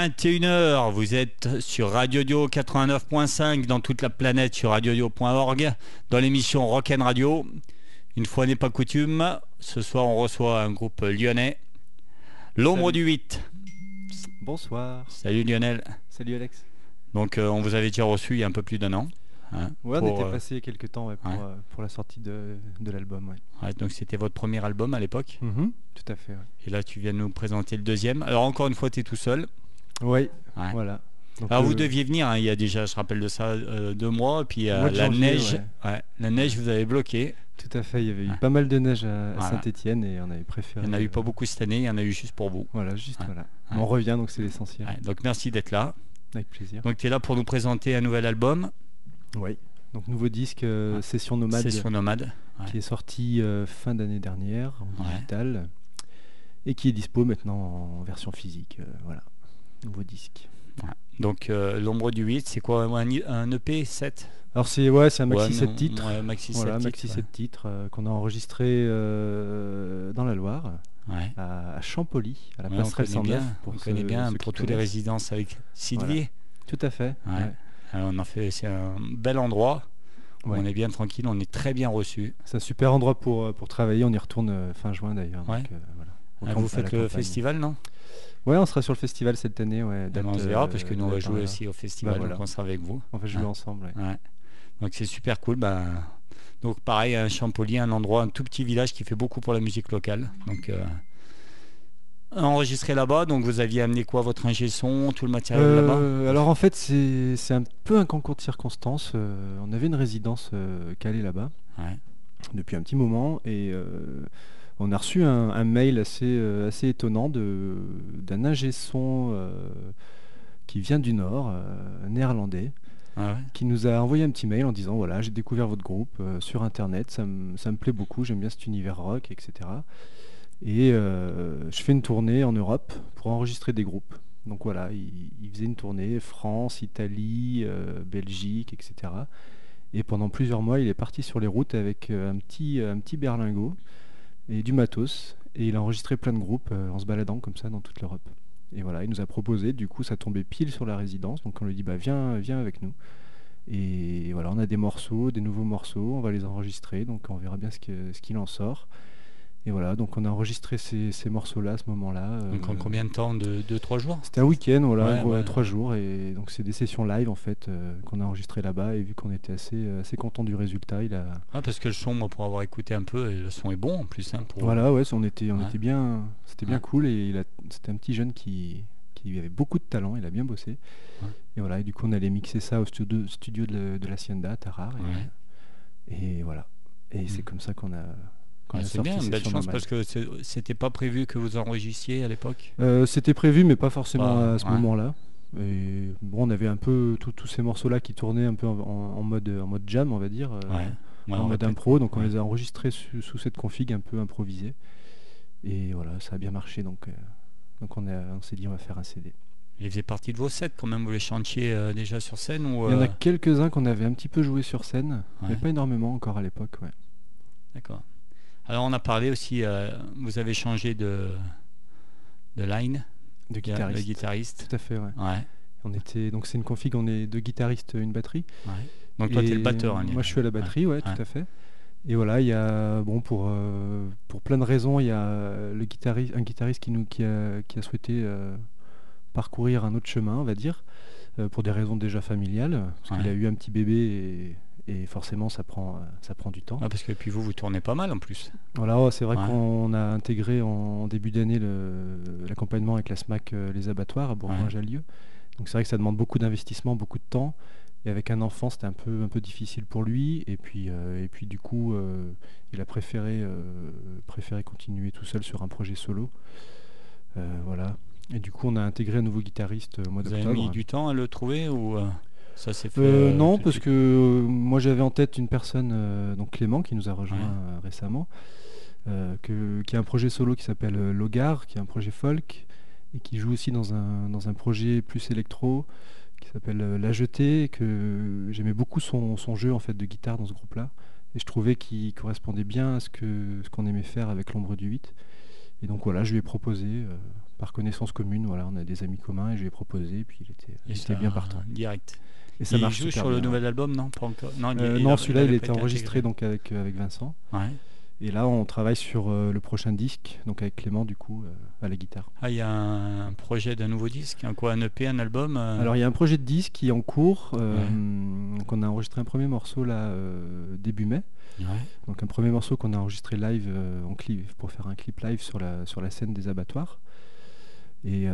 hello, 21h, vous êtes sur Radio Dio 89.5 dans toute la planète sur radiodio.org dans l'émission Rock'n Radio. Une fois n'est pas coutume, ce soir on reçoit un groupe lyonnais, L'ombre du 8. Bonsoir. Salut Lionel. Salut Alex. Donc euh, on vous avait déjà reçu il y a un peu plus d'un an. hein, Ouais, on était euh, passé quelques temps ouais, pour, ouais. euh, pour la sortie de, de l'album. Donc c'était votre premier album à l'époque. Mhm, Tout à fait. Et là tu viens de nous présenter le deuxième. Alors encore une fois tu es tout seul. Ouais. voilà. Donc, Alors vous euh, deviez venir, hein, il y a déjà, je rappelle de ça, euh, deux mois, puis euh, Mois de la janvier, neige, ouais, la neige vous avez bloqué. Tout à fait. Il y avait eu pas mal de neige à, Voilà. Saint-Etienne et on avait préféré. Il n'y en a eu pas beaucoup cette année, il y en a eu juste pour vous. Voilà, juste voilà. On revient donc c'est l'essentiel. Donc merci d'être là. Avec plaisir. Donc tu es là pour nous présenter un nouvel album, Oui. Donc nouveau disque euh. Session Nomade Session Nomade. qui est sorti euh, fin d'année dernière en Ouais. digital et qui est dispo maintenant en version physique. euh, voilà. Nouveau disque. Donc euh, L'ombre du 8, c'est quoi un, un EP 7 Alors c'est ouais, c'est un maxi Ouais, 7 non, titres. ouais, maxi Voilà, 7 maxi titres, 7 titres euh, qu'on a enregistré euh, dans la Loire, à, à Champolly, à la Ouais, on passerelle connaît 109. bien, on ceux- connaît bien pour toutes les résidences avec Sylvie. Tout à fait. Ouais. ouais. Alors, on en fait, c'est un bel endroit. où Ouais. On est bien tranquille, on est très bien reçu. C'est un super endroit pour, pour travailler. On y retourne fin juin d'ailleurs. Donc, euh, voilà. Ah, vous faites le campagne. festival, non? Ouais, on sera sur le festival cette année. Ouais, Eh date, ben, On se verra euh, parce que nous on va jouer aussi au festival, voilà. donc on sera avec vous. On va jouer ensemble. ouais. Donc c'est super cool. bah, donc pareil, un Champollion, un endroit, un tout petit village qui fait beaucoup pour la musique locale. Donc euh, enregistré là-bas. Donc vous aviez amené quoi Votre ingé son, tout le matériel Euh, là-bas? alors en fait, c'est un peu un concours de circonstances. euh, on avait une résidence euh, calée là-bas. Ouais. depuis un petit moment et euh, on a reçu un, un mail assez, euh, assez étonnant d'un ingé son euh, qui vient du Nord, euh, néerlandais, Ah ouais qui nous a envoyé un petit mail en disant voilà j'ai découvert votre groupe euh, sur internet, ça me, ça me plaît beaucoup, j'aime bien cet univers rock, etc. Et euh, je fais une tournée en Europe pour enregistrer des groupes. Donc voilà, il, il faisait une tournée France, Italie, euh, Belgique, etc. Et pendant plusieurs mois, il est parti sur les routes avec un petit, un petit berlingot et du matos. Et il a enregistré plein de groupes euh, en se baladant comme ça dans toute l'Europe. Et voilà, il nous a proposé, du coup ça tombait pile sur la résidence, donc on lui dit bah viens, avec nous. Et voilà, on a des morceaux, des nouveaux morceaux, on va les enregistrer, donc on verra bien ce qu'il en sort. Et voilà, donc on a enregistré ces, ces morceaux-là à ce moment-là. Donc en euh, combien de temps De 2-3 jours c'était un week-end, voilà, Ouais, ouais, ouais. trois jours, et donc c'est des sessions live en fait euh, qu'on a enregistrées là-bas, et vu qu'on était assez, euh, assez content du résultat, il a, Ah, Parce que le son, moi, pour avoir écouté un peu, le son est bon en plus. hein, pour... voilà, ouais, on était, on Ouais. était bien, c'était bien cool, et a, c'était un petit jeune qui, qui avait beaucoup de talent, il a bien bossé, et voilà, et du coup on allait mixer ça au studio, studio de, de l'Hacienda à Tarare, et, voilà, et c'est Mm. comme ça qu'on a, Ah, c'est bien, une belle chance parce que c'était pas prévu que vous enregistriez à l'époque? Euh, C'était prévu, mais pas forcément à ce ouais. moment-là. Et bon, on avait un peu tous ces morceaux-là qui tournaient un peu en, en- mode, en mode jam, on va dire, euh, Ouais. Ouais, en mode impro. Donc on les a enregistrés su- sous cette config un peu improvisée. Et voilà, ça a bien marché. Donc, euh, donc on, a- on s'est dit on va faire un CD. Il faisait partie de vos sets quand même, vous les chantiez euh, déjà sur scène ou Il y en a quelques-uns qu'on avait un petit peu joué sur scène, mais pas énormément encore à l'époque. Ouais. D'accord. Alors on a parlé aussi, euh, vous avez changé de, de line, De guitariste. guitariste. Tout à fait, ouais. Ouais. On était, donc c'est une config, on est deux guitaristes, une batterie. ouais. Donc toi tu es le batteur. hein, Moi, je suis à la batterie, ouais, tout à fait. Et voilà, il y a, bon, pour, euh, pour plein de raisons, il y a le guitariste, un guitariste qui, nous, qui, a, qui a souhaité euh, parcourir un autre chemin, on va dire, euh, pour des raisons déjà familiales, parce qu'il a eu un petit bébé et, forcément, ça prend, euh, ça prend du temps. Ah, parce que puis vous, vous tournez pas mal en plus. Voilà, ouais, c'est vrai Ouais. qu'on a intégré en, début d'année l'accompagnement avec la SMAC euh, Les Abattoirs à Bourgoin-Jallieu. Donc c'est vrai que ça demande beaucoup d'investissement, beaucoup de temps. Et avec un enfant, c'était un peu, un peu difficile pour lui. Et puis, euh, et puis du coup, euh, il a préféré, euh, préféré continuer tout seul sur un projet solo. Voilà. Et du coup, on a intégré un nouveau guitariste au mois Vous avez d'octobre. mis du temps à le trouver ou ça s'est fait Euh, euh, non, parce que euh, moi j'avais en tête une personne, euh, donc Clément, qui nous a rejoint Ouais. récemment, que- qui a un projet solo qui s'appelle Logar, qui est un projet folk, et qui joue aussi dans un, dans un projet plus électro, qui s'appelle La Jetée, et que j'aimais beaucoup son, son jeu en fait de guitare dans ce groupe-là, et je trouvais qu'il correspondait bien à ce que ce qu'on aimait faire avec l'ombre du 8. Et donc voilà, je lui ai proposé, euh, par connaissance commune. Voilà, on a des amis communs et je lui ai proposé, et puis il était, il était bien partant. Direct. Et ça il marche joue sur le nouvel album, non Pas encore. Non, Euh, il- non, il- celui-là, il, été enregistré donc avec, avec Vincent. Ouais. Et là, on travaille sur euh, le prochain disque, donc avec Clément, du coup, euh, à la guitare. Ah, il y a un projet d'un nouveau disque, un quoi, un EP, un album euh, Alors, il y a un projet de disque qui est en cours. donc on a enregistré un premier morceau là, début mai. ouais. Donc, un premier morceau qu'on a enregistré live en clip, pour faire un clip live sur la, sur la scène des abattoirs. Et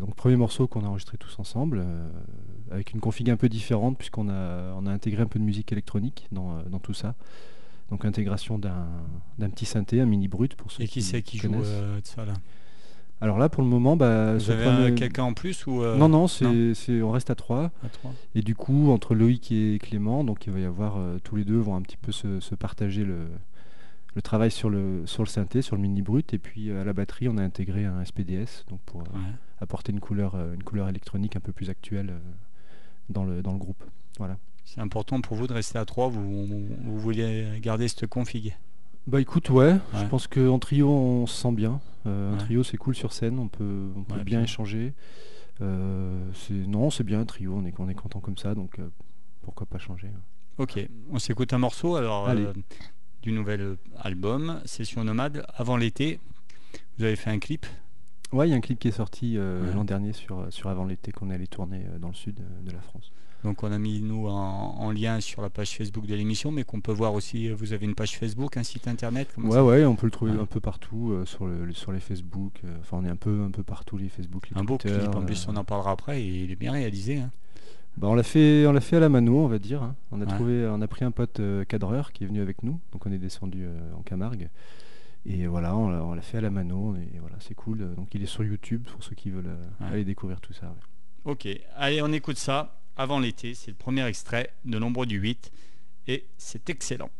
donc, premier morceau qu'on a enregistré tous ensemble, avec une config un peu différente, puisqu'on a, on a intégré un peu de musique électronique dans, euh, dans tout ça. Donc, intégration d'un d'un petit synthé, un mini brut pour ceux Et qui c'est qui joue euh, de ça là? Alors là, pour le moment, bah, Vous avez premier- quelqu'un en plus ou euh, Non, non, c'est, c'est- on reste à trois. à trois Et du coup, entre Loïc et Clément, donc il va y avoir euh, tous les deux vont un petit peu se, se partager le, le travail sur le, sur le synthé, sur le mini brut. Et puis à la batterie, on a intégré un SPDS donc pour Ouais. apporter une couleur, une couleur électronique un peu plus actuelle dans, le, dans le groupe. Voilà. C'est important pour vous de rester à trois. Vous, vous voulez garder cette config Bah écoute, ouais, je pense qu'en trio, on se sent bien. Euh, Un Ouais. trio, c'est cool sur scène, on peut, on peut Ouais, bien échanger. Euh, non, c'est bien un trio, on est, on est content comme ça, donc euh, pourquoi pas changer. hein. Ok, on s'écoute un morceau alors euh, du nouvel album Session Nomade avant l'été. Vous avez fait un clip? Ouais, il y a un clip qui est sorti euh, Ouais. l'an dernier sur, sur Avant l'été qu'on est allé tourner euh, dans le sud euh, de la France. Donc on a mis nous en, en lien sur la page Facebook de l'émission, mais qu'on peut voir aussi. euh, Vous avez une page Facebook, un site internet. Ouais, ouais, on peut le trouver Ouais. un peu partout euh, sur, le, sur les Facebook. euh, Enfin, on est un peu, un peu partout, les Facebook, les Un beau Twitter, clip. En plus, euh, on en parlera après. Et il est bien réalisé. hein. bah, on l'a fait, on l'a fait à la mano, on va dire. hein. On a Ouais. trouvé, on a pris un pote euh, cadreur qui est venu avec nous, donc on est descendu euh, en Camargue. Et voilà, on l'a, fait à la mano, et voilà, c'est cool. Donc il est sur YouTube pour ceux qui veulent euh, Ouais. aller découvrir tout ça. ouais. Ok, allez, on écoute ça avant l'été. C'est le premier extrait de Nombre du 8. Et c'est excellent.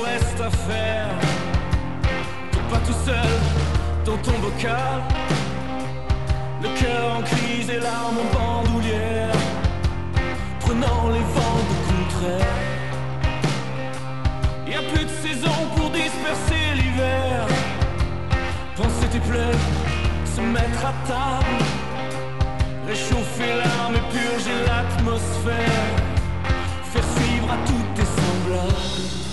Reste à faire, t'es pas tout seul dans ton bocal. Le cœur en crise et l'arme en bandoulière, prenant les vents de contraire. Y a plus de saison pour disperser l'hiver. Penser tes plaies, se mettre à table, réchauffer l'âme et purger l'atmosphère faire suivre à tous tes semblables.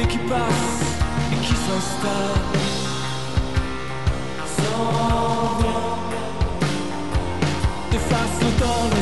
L'idée qui passe et qui s'installe. Sans rien, efface le temps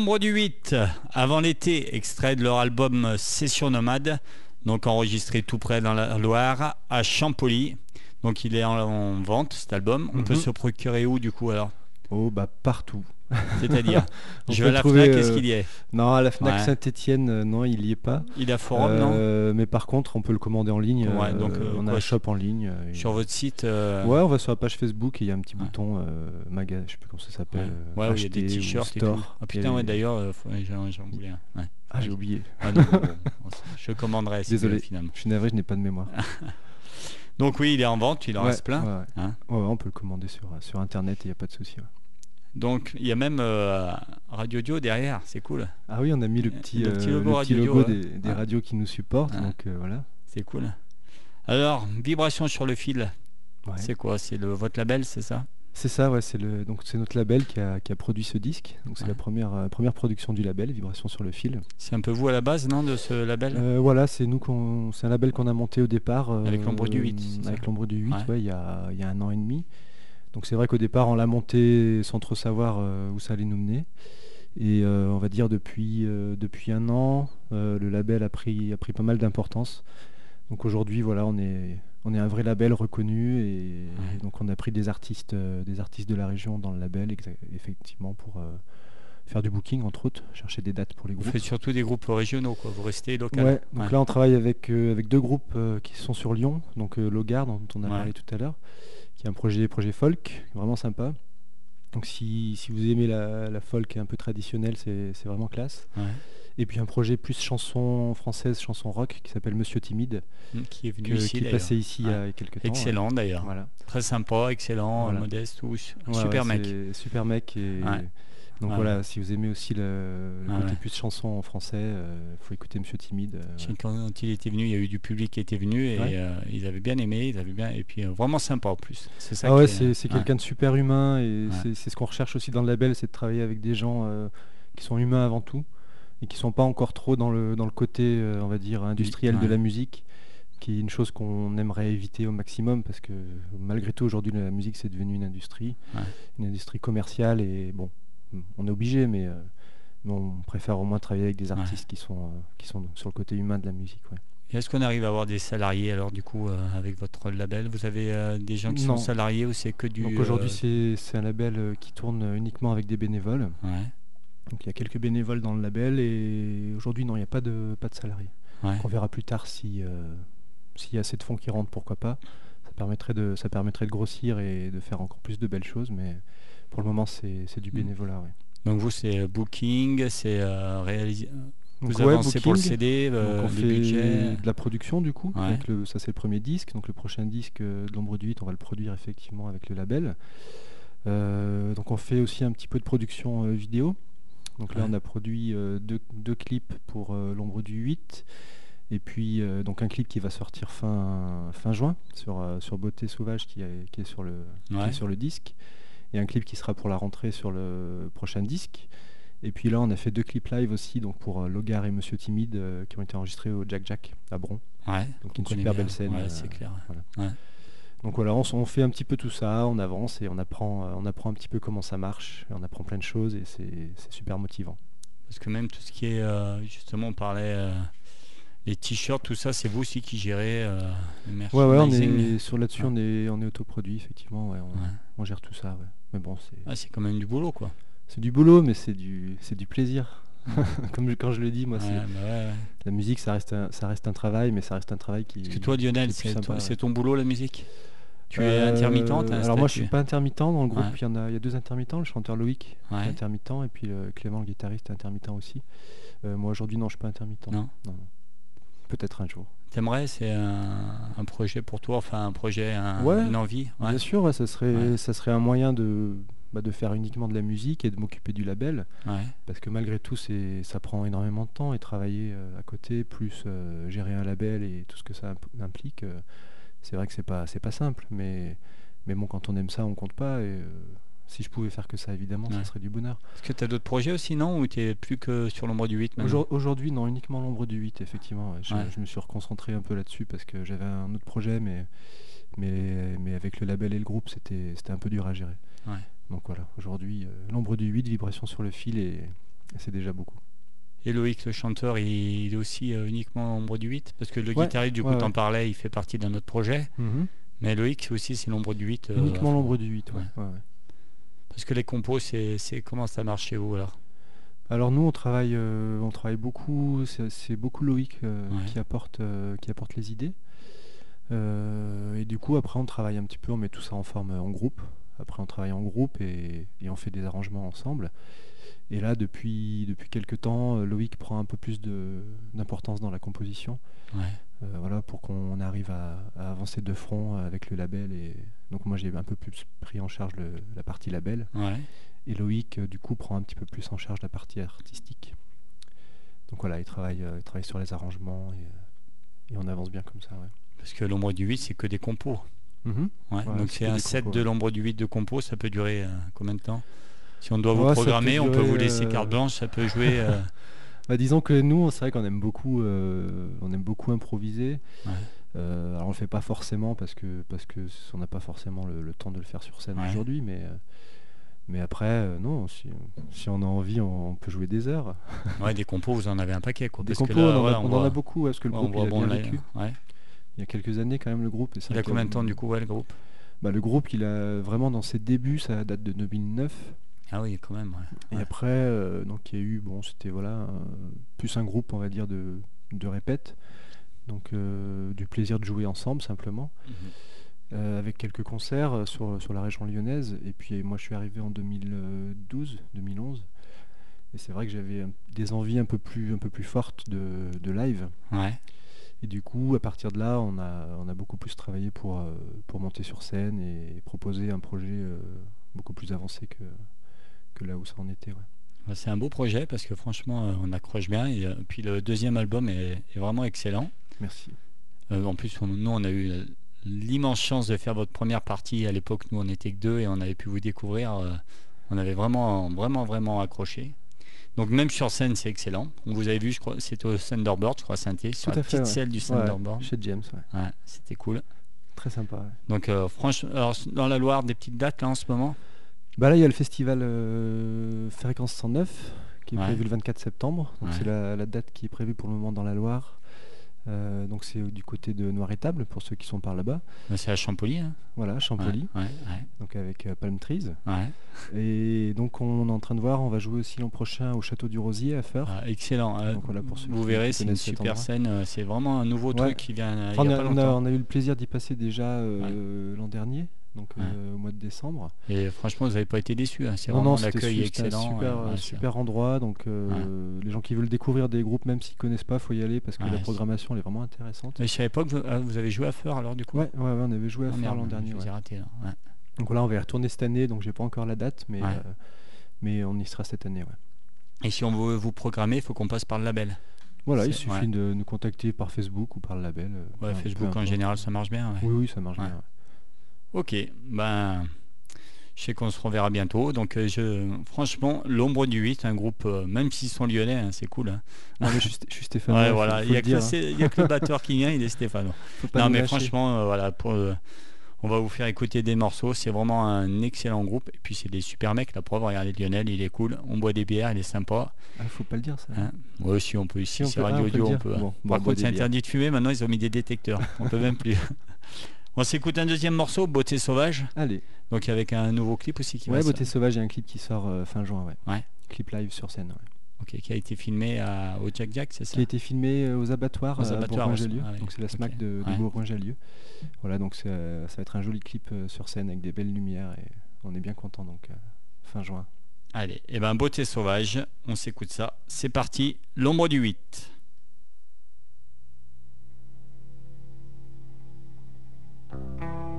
L'ombre du 8, avant l'été, extrait de leur album Session Nomade, donc enregistré tout près dans la Loire, à Champolly. Donc il est en, en vente cet album. On peut Mhm. se procurer où du coup alors? Oh bah partout. C'est-à-dire, je vais à la trouver, FNAC, qu'est-ce euh, qu'il y est Non, à la Fnac Ouais. Saint-Etienne, non, il y est pas. Il a forum, non? Euh, Mais par contre, on peut le commander en ligne. Ouais, euh, donc, euh, on a un shop en ligne. euh, et- Sur votre site euh, Ouais, on va sur la page Facebook et il y a un petit Ouais. bouton euh, maga, je sais plus comment ça s'appelle. euh, Ouais, où il y a des t-shirts et tout. Ah putain, ouais, d'ailleurs, euh, j'en voulais un. Ouais. Ah, j'ai oublié. Ah non, je commanderai Désolé. finalement. Je suis navré, je n'ai pas de mémoire. Donc oui, il est en vente, il en Ouais, reste plein. ouais, ouais. hein. Ouais, on peut le commander sur, sur internet et il n'y a pas de souci. Donc il y a même euh, Radio Dio derrière, c'est cool. Ah oui, on a mis le Euh, petit, le petit euh, logo le Radio petit logo des, des Ouais. radios qui nous supportent. Ouais. Donc voilà. C'est cool. Alors, vibration sur le fil, Ouais. c'est quoi? C'est le votre label, c'est ça? C'est ça, ouais, c'est le donc c'est notre label qui a, qui a produit ce disque. Donc c'est Ouais. la première euh, première production du label, Vibration sur le fil. C'est un peu vous à la base, non, de ce label? Euh, voilà, c'est nous qu'on c'est un label qu'on a monté au départ euh, Avec l'ombre du 8, c'est ça? Avec l'ombre du 8, Ouais. ouais, il y a il y a un an et demi. Donc c'est vrai qu'au départ on l'a monté sans trop savoir euh, où ça allait nous mener. Et euh, on va dire depuis euh, depuis un an, euh, le label a pris a pris pas mal d'importance. Donc aujourd'hui voilà, on est on est un vrai label reconnu et, Ouais. donc on a pris des artistes des artistes de la région dans le label effectivement pour faire du booking entre autres, chercher des dates pour les Vous groupes. faites surtout des groupes régionaux, quoi. Vous restez local. Ouais, donc Ouais. là on travaille avec, euh, avec deux groupes euh, qui sont sur Lyon, donc euh, Logar dont on a Ouais. parlé tout à l'heure, qui est un projet, projet folk, vraiment sympa. Donc si, si vous aimez la, la folk un peu traditionnelle, c'est vraiment classe. Ouais. Et puis un projet plus chanson française, chanson rock, qui s'appelle Monsieur Timide, Mm, Qui est venu que- ici, qui est passé ici il y a quelques temps. Excellent, d'ailleurs. Voilà. Très sympa, excellent, Voilà. modeste. Ouais, Super mec. Super mec. Et... Donc Ouais. voilà, si vous aimez aussi le, le Ouais, côté ouais. plus chanson en français, il faut écouter Monsieur Timide. euh, Quand il était venu, il y a eu du public qui était venu et euh, ils avaient bien aimé, ils avaient bien et puis euh, vraiment sympa en plus. C'est ça. Ah ouais, c'est quelqu'un de super humain et c'est- ce qu'on recherche aussi dans le label, c'est de travailler avec des gens euh, qui sont humains avant tout et qui sont pas encore trop dans le, dans le côté, euh, on va dire, industriel de la musique, qui est une chose qu'on aimerait éviter au maximum parce que malgré tout aujourd'hui la musique c'est devenu une industrie, Ouais. une industrie commerciale et bon, on est obligé mais, euh, mais on préfère au moins travailler avec des artistes qui, sont, euh, qui sont sur le côté humain de la musique. ouais. Est-ce qu'on arrive à avoir des salariés alors du coup euh, avec votre label? Vous avez euh, des gens qui Non. sont salariés ou c'est que du Donc aujourd'hui euh, c'est un label qui tourne uniquement avec des bénévoles. ouais, Donc il y a quelques bénévoles dans le label et aujourd'hui non, il n'y a pas de, pas de salariés. ouais. On verra plus tard si s'il y a assez de fonds qui rentrent, pourquoi pas. Ça permettrait, de, ça permettrait de grossir et de faire encore plus de belles choses, mais pour le moment, c'est du Mm. bénévolat. Donc vous, c'est euh, booking, c'est euh, réaliser. Donc, Vous ouais, avancez pour le. CD, euh, Donc on fait de la production du coup. Ouais. avec le- ça c'est le premier disque. Donc le prochain disque euh, de l'ombre du 8, on va le produire effectivement avec le label. Euh, donc on fait aussi un petit peu de production vidéo. Donc là on a produit deux, deux clips pour l'ombre du 8. Et puis donc un clip qui va sortir fin, fin juin sur, sur Beauté Sauvage qui est, qui est sur le, qui est sur le disque. Et un clip qui sera pour la rentrée sur le prochain disque. Et puis là, on a fait deux clips live aussi, donc pour euh, Logar et Monsieur Timide, euh, qui ont été enregistrés au Jack Jack à Bron. Ouais. Donc on une super bien. belle scène. Ouais, euh, c'est clair. Donc voilà, on, fait un petit peu tout ça, on avance et on apprend, on apprend un petit peu comment ça marche, on apprend plein de choses et c'est super motivant. Parce que même tout ce qui est, euh, justement, on parlait euh, les t-shirts, tout ça, c'est vous aussi qui gérez euh, le Ouais, ouais, on est sur là-dessus, on est, on est autoproduit effectivement, ouais, on, Ouais. on gère tout ça. Mais bon, c'est Ah, c'est quand même du boulot, quoi. c'est du boulot, mais c'est du, c'est du plaisir. Comme je- quand je le dis, moi, Ouais, c'est bah ouais, ouais. la musique, ça reste, un, ça reste un travail, mais ça reste un travail qui. Parce que toi, Lionel, c'est ton boulot, la musique? Tu es Euh, intermittent t'as un Alors moi je suis pas intermittent dans le groupe, il y en a, il y a deux intermittents, le chanteur Loïc est intermittent et puis euh, Clément le guitariste est intermittent aussi. Euh, moi aujourd'hui non je suis pas intermittent. Non. non, non. Peut-être un jour. T'aimerais, c'est un, un projet pour toi, enfin un projet, un- Ouais. une envie ouais. Bien sûr, ouais, ça serait, ça serait un moyen de, bah, de faire uniquement de la musique et de m'occuper du label, parce que malgré tout c'est, ça prend énormément de temps et travailler euh, à côté, plus euh, gérer un label et tout ce que ça imp- implique, euh, c'est vrai que c'est pas, c'est pas simple, mais, mais bon quand on aime ça on compte pas et si je pouvais faire que ça évidemment Ouais. ça serait du bonheur. Est-ce que tu as d'autres projets aussi, non Ou tu es plus que sur l'ombre du 8 maintenant Aujourd- Aujourd'hui, non, uniquement l'ombre du 8, effectivement. Je, Ouais. je me suis reconcentré un peu là-dessus parce que j'avais un autre projet, mais, mais, mais avec le label et le groupe, c'était un peu dur à gérer. Ouais. Donc voilà, aujourd'hui, euh, l'ombre du 8, vibration sur le fil, et, et c'est déjà beaucoup. Et Loïc, le chanteur, il, il est aussi euh, uniquement l'ombre du 8 Parce que le guitariste, du coup, t'en parlais, il fait partie d'un autre projet. Mais Loïc, aussi, c'est l'ombre du 8. euh, uniquement l'ombre du 8, ouais. ouais. ouais, ouais. Parce que les compos, c'est comment ça marche chez vous alors? Alors nous, on travaille, euh, on travaille beaucoup, c'est beaucoup Loïc euh, Ouais. qui, apporte, euh, qui apporte les idées. Et du coup, après, on travaille un petit peu, on met tout ça en forme en groupe. Après, on travaille en groupe et, et on fait des arrangements ensemble. Et là, depuis, depuis quelques temps, euh, Loïc prend un peu plus d'importance dans la composition. Ouais. euh, voilà, pour qu'on arrive à, à avancer de front avec le label. Et donc moi, j'ai un peu plus pris en charge le- la partie label. Ouais. Et Loïc, euh, du coup, prend un petit peu plus en charge la partie artistique. Donc voilà, il travaille, il travaille sur les arrangements et, et on avance bien comme ça. Ouais. Parce que l'ombre du 8, c'est que des compos. Mhm. Ouais, Donc c'est un set compos, de l'ombre du 8 de compos, ça peut durer euh, combien de temps? Si on doit vous Ouais, ça peut programmer, on peut vous laisser euh, carte blanche, ça peut jouer. euh, Bah, disons que nous, c'est vrai qu'on aime beaucoup, euh, on aime beaucoup improviser. Ouais. Euh, alors on le fait pas forcément parce que parce que on n'a pas forcément le, le temps de le faire sur scène Ouais. aujourd'hui, mais euh, mais après euh, non, si, si on a envie, on, on peut jouer des heures. Ouais, des compos, vous en avez un paquet. Quoi, Des parce que compos, là, on, en, voilà, a, on en a beaucoup parce que le ouais, groupe il a bon, bien vécu. Il y a quelques années quand même le groupe. et Il a combien de temps du coup, le groupe? Bah, le groupe, il a vraiment dans ses débuts, ça date de 2009. Ah oui, quand même. ouais. Et après, euh, donc il y a eu, bon, c'était voilà, euh, plus un groupe, on va dire, de, de répètes. Donc euh, du plaisir de jouer ensemble simplement, Mhm. euh, avec quelques concerts sur, sur la région lyonnaise. Et puis moi je suis arrivé en 2012, 2011. Et c'est vrai que j'avais des envies un peu plus, un peu plus fortes de, de live. Ouais. Et du coup, à partir de là, on a, on a beaucoup plus travaillé pour, pour monter sur scène et proposer un projet beaucoup plus avancé que, que là où ça en était. ouais. Bah, C'est un beau projet parce que franchement, euh, on accroche bien. Et euh, puis le deuxième album est, est vraiment excellent. Merci. Euh, en plus, on- nous, on a eu l'immense chance de faire votre première partie. À l'époque, nous, on n'était que deux et on avait pu vous découvrir. euh, on avait vraiment, vraiment, vraiment accroché. Donc même sur scène, c'est excellent. On vous avait vu, je crois, c'était au Thunderbird, je crois, Saint-Étienne, sur Tout la petite ouais. selle du Ouais, Thunderbird. chez James, ouais. Ouais, c'était cool. très sympa. Donc euh, franchement, alors, dans la Loire, des petites dates là en ce moment? Bah là, il y a le festival euh, Fréquence 109 qui est Ouais. prévu le 24 septembre. Donc Ouais. c'est la, la date qui est prévue pour le moment dans la Loire. Euh, donc c'est du côté de Noir-Étable pour ceux qui sont par là-bas. Ben, C'est à Champolly. hein. Voilà, Champolly, Ouais, donc avec euh, Palm Trees. Et donc on est en train de voir, on va jouer aussi l'an prochain au Château du Rosier à Feur. Ah, excellent. Euh, Donc voilà, pour ceux vous verrez, c'est une super scène. euh, C'est vraiment un nouveau truc qui vient euh, Enfin, il y on, a a, pas on a- longtemps. on a eu le plaisir d'y passer déjà euh, l'an dernier, donc Ouais. euh, au mois de décembre. Et franchement, vous n'avez pas été déçus. hein. C'est vraiment l'accueil excellent. super, ouais, super endroit. Donc euh, les gens qui veulent découvrir des groupes, même s'ils connaissent pas, faut y aller parce que la programmation elle est vraiment intéressante. Mais je savais pas que vous, ah, vous avez joué à Feur alors du coup. Ouais, on avait joué à Ah, Feur l'an dernier. raté. Donc voilà, on va y retourner cette année, donc j'ai pas encore la date, mais, euh, mais on y sera cette année. Ouais. Et si on veut vous programmer, il faut qu'on passe par le label. Voilà, il suffit de nous contacter par Facebook ou par le label. Facebook en général, ça marche bien. Oui, oui, ça marche bien. Ok, ben, je sais qu'on se reverra bientôt. Donc, euh, je, franchement, l'ombre du 8, un groupe, euh, même s'ils sont lyonnais, hein, c'est cool. hein. Non, mais je suis, je suis Stéphane. Ouais, faut- voilà, il n'y a, que le- hein. a que batteur qui vient, il est pas Non, mais lâcher. franchement, euh, voilà, pour, euh, on va vous faire écouter des morceaux. C'est vraiment un excellent groupe. Et puis, c'est des super mecs. La preuve, regardez Lionel, il est cool. On boit des bières, il est sympa. Ah, faut pas le dire ça. Hein? Moi aussi, on peut ici, Si, c'est ah, Radio on peut Audio, on peut. hein. Bon, Par contre, c'est interdit de fumer. Maintenant, ils ont mis des détecteurs. On peut même plus. On s'écoute un deuxième morceau, Beauté sauvage. Allez, Donc, avec un nouveau clip aussi qui va ouais, sortir. Beauté Sauvage, il y a un clip qui sort euh, fin juin. Ouais. Ouais. Clip live sur scène. ouais. Ok, qui a été filmé à, au Jack Jack, c'est ça? Qui a été filmé euh, aux abattoirs Aux à abattoirs aussi. Bourgoin-Jallieu. Ah Donc c'est la. SMAC de, de Ouais. Bourgoin-Jallieu. Voilà, donc euh, ça va être un joli clip euh, sur scène avec des belles lumières et on est bien content donc euh, fin juin. Allez, et ben Beauté sauvage, on s'écoute ça. C'est parti, l'ombre du 8. J'ai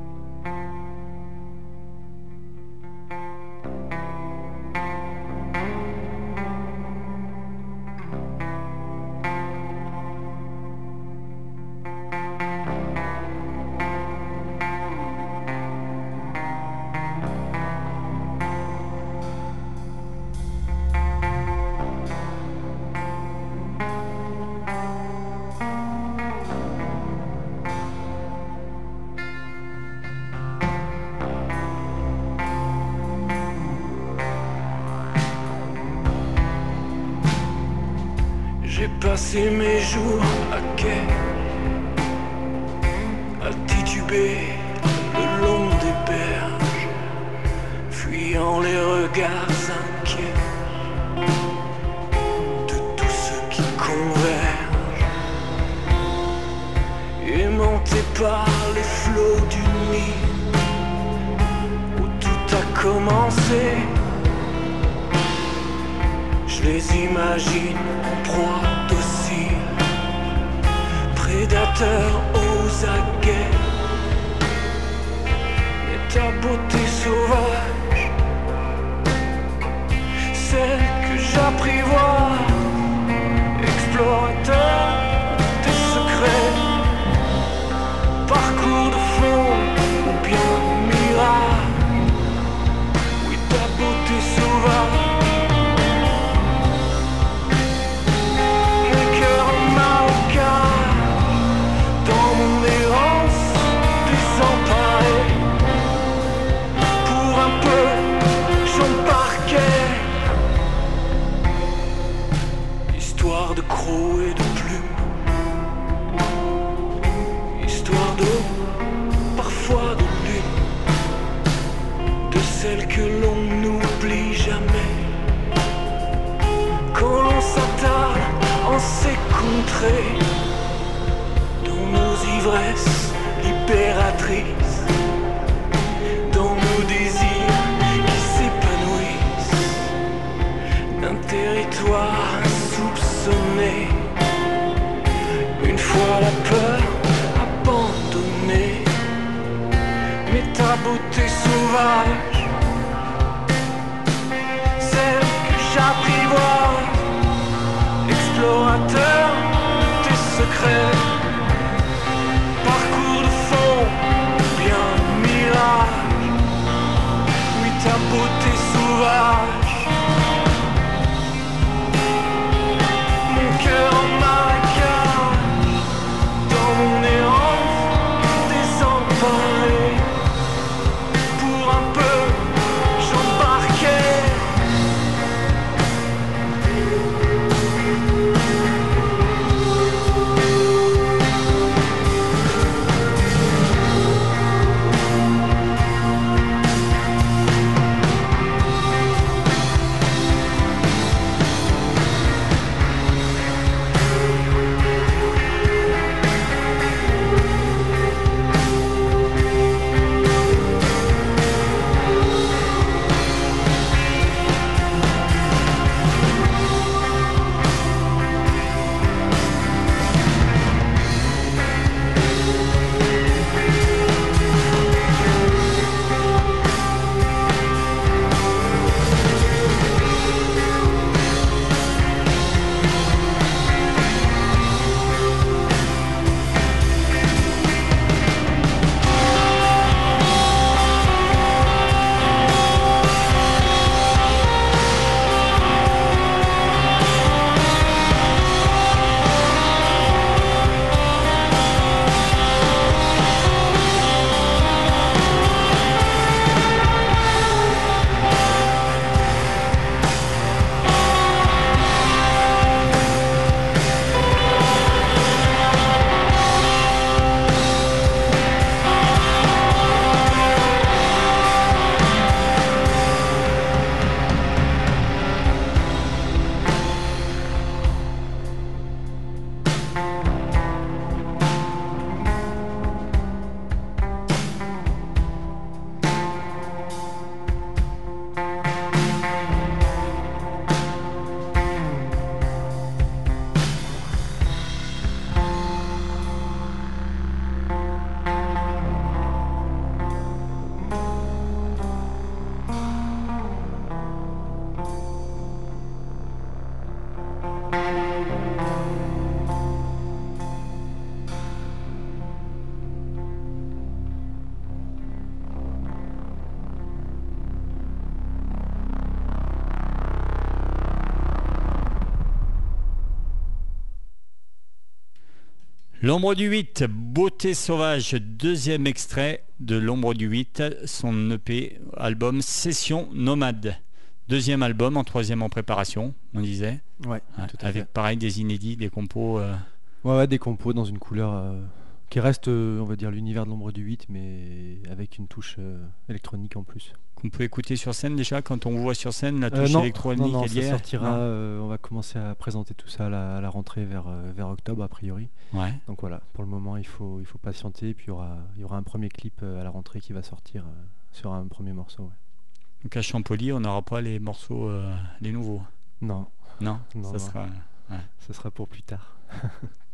L'ombre du 8, Beauté sauvage, deuxième extrait de L'ombre du 8, son EP album Session Nomade. Deuxième album, en troisième en préparation, on disait. Ouais, Ouais, tout à avec fait. pareil des inédits, des compos. euh, Ouais, ouais, des compos dans une couleur euh, qui reste, euh, on va dire, l'univers de l'ombre du 8, mais avec une touche électronique en plus. Qu'on peut écouter sur scène déjà quand on vous voit sur scène, la Euh, touche non, électronique non, non, est ça sortira. Euh, on va commencer à présenter tout ça à la, à la rentrée vers, euh, vers octobre, a priori. Ouais. Donc voilà, pour le moment, il faut, il faut patienter. Puis il y aura, il y aura un premier clip euh, à la rentrée qui va sortir euh, sur un premier morceau. ouais. Donc à Champolly, on n'aura pas les morceaux, euh, les nouveaux. Non, Non, Non, ça sera. ce sera pour plus tard.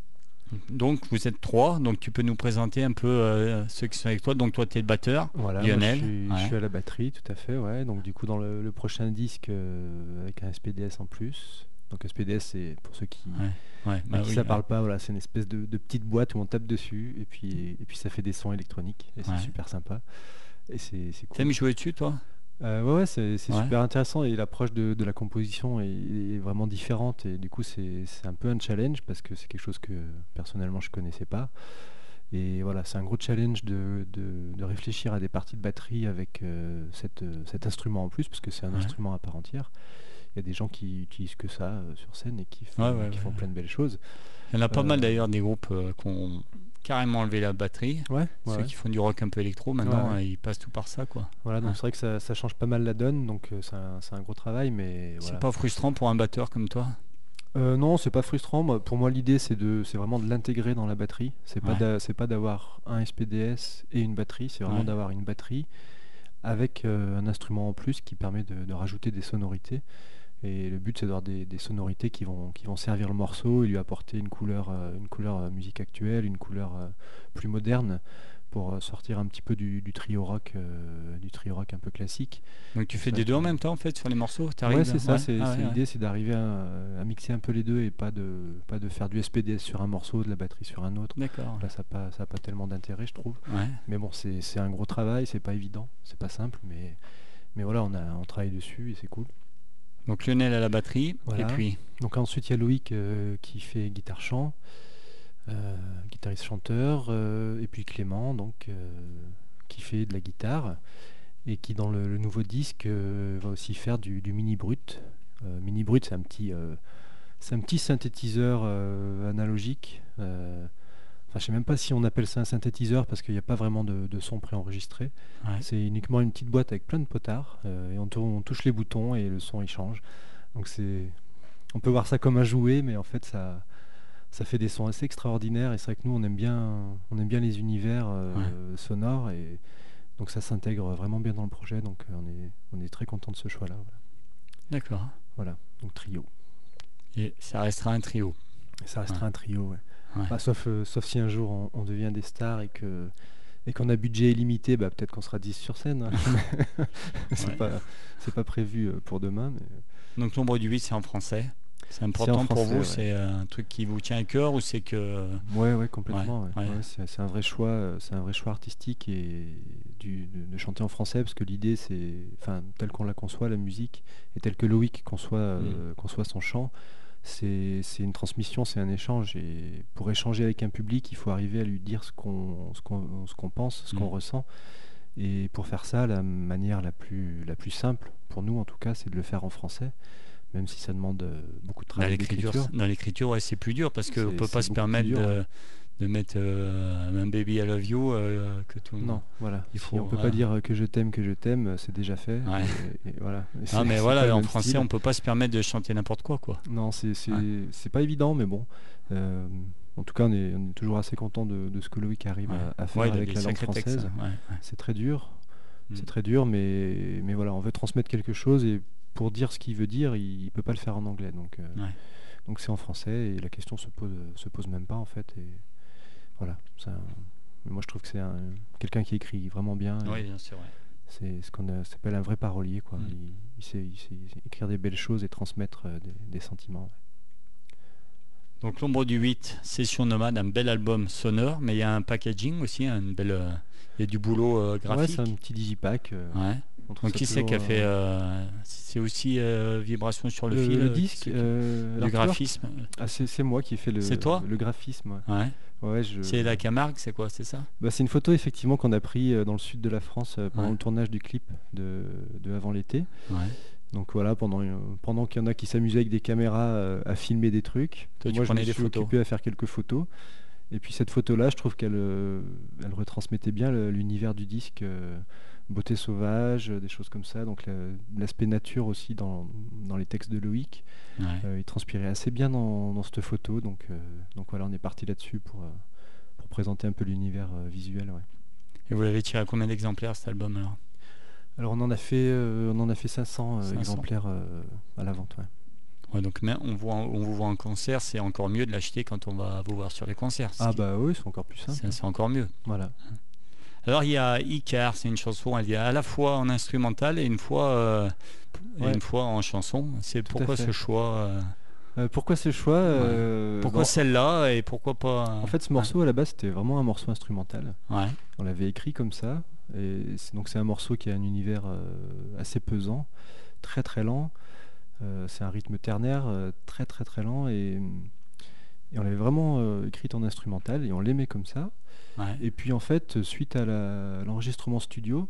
Donc vous êtes trois, donc tu peux nous présenter un peu euh, ceux qui sont avec toi. Donc toi tu es le batteur. Voilà, moi, Lionel, je, suis, je ouais. suis à la batterie, tout à fait. Ouais. Donc du coup, dans le, le prochain disque, euh, avec un SPDS en plus. Donc SPDS, c'est pour ceux qui, Ouais. Ouais, bah qui oui, ça parle pas, voilà, c'est une espèce de, de petite boîte où on tape dessus et puis, et puis ça fait des sons électroniques et c'est super sympa. Et c'est c'est cool. T'aimes jouer dessus toi? Euh, ouais, ouais, c'est Ouais. super intéressant et l'approche de, de la composition est, est vraiment différente et du coup c'est un peu un challenge parce que c'est quelque chose que personnellement je connaissais pas. Et voilà, c'est un gros challenge de, de- de réfléchir à des parties de batterie avec euh, cette, euh, cet instrument en plus parce que c'est un Ouais. instrument à part entière. Il y a des gens qui utilisent que ça euh, sur scène et qui font, qui font plein de belles choses. Il y en a pas mal d'ailleurs des groupes qui ont carrément enlevé la batterie. Ouais, Ceux qui font du rock un peu électro, maintenant Ouais. ils passent tout par ça quoi. Voilà, donc c'est vrai que ça, ça change pas mal la donne, donc euh, c'est un, c'est un gros travail, mais C'est voilà. pas frustrant pour un batteur comme toi? Euh, non, c'est pas frustrant. Pour moi, l'idée, c'est de, c'est vraiment de l'intégrer dans la batterie. C'est pas, c'est pas d'avoir un SPDS et une batterie. C'est vraiment d'avoir une batterie avec euh, un instrument en plus qui permet de, de rajouter des sonorités. Et le but, c'est d'avoir des, des sonorités qui vont, qui vont servir le morceau et lui apporter une couleur, euh, une couleur euh, musique actuelle, une couleur euh, plus moderne pour sortir un petit peu du, du trio rock, euh, du trio rock un peu classique. Donc tu fais des deux en même temps en fait sur les morceaux Ouais, c'est ça. c'est Ah c'est ouais. l'idée, c'est d'arriver à, à mixer un peu les deux et pas de pas de faire du SPDS sur un morceau, de la batterie sur un autre. D'accord. Là, ça n'a pas, ça a pas tellement d'intérêt, je trouve. Ouais. Mais bon, c'est c'est un gros travail, c'est pas évident, c'est pas simple, mais mais voilà, on a on travaille dessus et c'est cool. Donc Lionel à la batterie Voilà. et puis Donc ensuite, il y a Loïc euh, qui fait guitare chant, euh, guitariste chanteur, euh, et puis Clément donc qui fait de la guitare et qui dans le, le nouveau disque va aussi faire du, du mini brut. Mini brut, c'est un petit c'est un petit synthétiseur analogique. Enfin, je sais même pas si on appelle ça un synthétiseur parce qu'il n'y a pas vraiment de, de son préenregistré. Ouais. C'est uniquement une petite boîte avec plein de potards euh, et on, touche les boutons et le son il change. Donc c'est, on peut voir ça comme un jouet, mais en fait ça, ça fait des sons assez extraordinaires et c'est vrai que nous on aime bien, on aime bien les univers euh, sonores et donc ça s'intègre vraiment bien dans le projet. Donc euh, on est, on est très content de ce choix-là. Voilà. d'accord. Voilà. donc trio. Et ça restera un trio. Et ça restera un trio, ouais. Ouais. Bah, sauf, euh, sauf si un jour on, on devient des stars et que et qu'on a budget illimité, bah, peut-être qu'on sera 10 sur scène. hein. c'est Ouais. pas c'est pas prévu euh, pour demain, mais Donc l'ombre du 8 c'est en français. C'est important pour vous, ouais. c'est euh, un truc qui vous tient à cœur ou c'est que ouais ouais complètement. Ouais, ouais. c'est, un vrai choix, euh, c'est un vrai choix artistique et du, de, de chanter en français parce que l'idée c'est, enfin telle qu'on la conçoit la musique et telle que Loïc conçoit Mm. euh, conçoit son chant. C'est, une transmission, c'est un échange et pour échanger avec un public, il faut arriver à lui dire ce qu'on, pense, ce qu'on Mm. ressent. Et pour faire ça, la manière la plus, la plus simple, pour nous en tout cas, c'est de le faire en français, même si ça demande euh, beaucoup de dans travail dans l'écriture ouais, c'est plus dur parce qu'on C'est- peut pas se permettre dur, de, de mettre euh, un baby I love you euh, que tout. Non, voilà. Il faut, on peut voilà. pas dire que je t'aime, que je t'aime, c'est déjà fait. Ouais. Et, et voilà. Et Ah c'est- mais voilà, en français style. on peut pas se permettre de chanter n'importe quoi quoi. Non, c'est c'est Ouais. c'est pas évident, mais bon. Euh, en tout cas, on est, on est toujours assez content de, de ce que Loïc arrive Ouais. à, à faire avec la langue française. C'est très dur. Mm. C'est très dur, mais, mais voilà, on veut transmettre quelque chose et pour dire ce qu'il veut dire, il, il peut pas le faire en anglais. Donc donc c'est en français et la question se pose se pose même pas en fait. Et voilà. moi, je trouve que c'est un- quelqu'un qui écrit vraiment bien. Oui, bien sûr. ouais. c'est ce qu'on s'appelle un vrai parolier. Quoi. Mm. Il, il sait, il sait écrire des belles choses et transmettre euh, des, des sentiments. ouais. Donc l'ombre du 8, Session Nomade, un bel album sonore, mais il y a un packaging aussi, hein, une belle, euh, il y a du boulot euh, Ouais, graphique. c'est un petit euh, Ouais. trouve Donc qui c'est qui a fait C'est aussi vibration sur le, le, fil, le disque, le graphisme. Ah, c'est c'est moi qui ai fait le, C'est toi le graphisme. ouais. Ouais. Ouais, je- C'est la Camargue, c'est quoi, c'est ça? Bah, c'est une photo effectivement qu'on a pris euh, dans le sud de la France euh, pendant Ouais. le tournage du clip de, de Avant l'été. Ouais. Donc voilà, pendant, euh, pendant qu'il y en a qui s'amusaient avec des caméras à filmer des trucs, Toi, tu moi je me suis photos. occupé à faire quelques photos. Et puis cette photo-là, je trouve qu'elle elle retransmettait bien l'univers du disque, beauté sauvage, euh, des choses comme ça. Donc la- l'aspect nature aussi dans, dans les textes de Loïc, Ouais. euh, il transpirait assez bien dans, dans cette photo. Donc, euh, donc voilà, on est parti là-dessus pour, pour présenter un peu l'univers visuel. ouais. Et vous l'avez tiré à combien d'exemplaires cet album alors? Alors on en a fait, on en a fait 500, euh, 500. exemplaires à la vente. ouais. Ouais, donc on, voit, on vous voit en concert, c'est encore mieux de l'acheter quand on va vous voir sur les concerts. Ah bah oui, c'est encore plus simple. c'est c'est encore mieux. Voilà. Alors il y a Icar, c'est une chanson, elle est à la fois en instrumental et une fois, euh, Ouais. une fois en chanson. C'est Tout à pourquoi ce choix euh, Euh, pourquoi ce choix euh, Pourquoi bon, celle-là et pourquoi pas En fait, ce morceau à la base, c'était vraiment un morceau instrumental. Ouais. On l'avait écrit comme ça. Et c'est- donc c'est un morceau qui a un univers euh, assez pesant, très très lent. Euh, c'est un rythme ternaire, euh, très très très lent. Et, et on l'avait vraiment euh, écrit en instrumental et on l'aimait comme ça. Ouais. Et puis en fait, suite à l'enregistrement studio,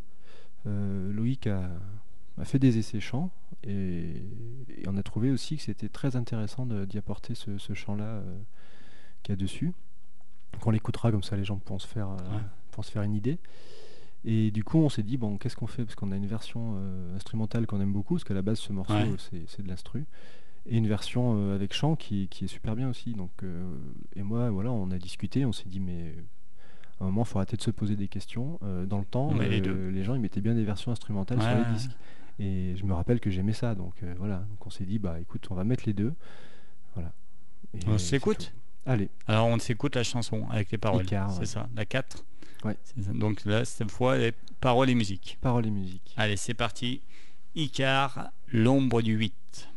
euh, Loïc a, a fait des essais chants et, et on a trouvé aussi que c'était très intéressant d'y apporter ce, ce chant-là euh, qu'il y a dessus. Qu'on l'écoutera comme ça, les gens pourront se faire, euh, Ouais. pourront se faire une idée. Et du coup, on s'est dit, bon, qu'est-ce qu'on fait? Parce qu'on a une version euh, instrumentale qu'on aime beaucoup, parce qu'à la base, ce morceau, Ouais. c'est- de l'instru. Et une version euh, avec chant qui, qui est super bien aussi. Donc, euh, et moi, voilà, on a discuté, on s'est dit, mais à un moment, il faut arrêter de se poser des questions. Euh, dans le temps, les euh, deux. gens, ils mettaient bien des versions instrumentales sur les disques. Et je me rappelle que j'aimais ça. Donc euh, voilà, donc on s'est dit, bah écoute, on va mettre les deux. Voilà. Et On s'écoute. Allez, Alors on s'écoute la chanson avec les paroles. C'est ouais. ça, la 4. Ouais. Donc là, cette fois, les paroles et musique. paroles et musique. Allez, c'est parti. Icar, l'ombre du 8.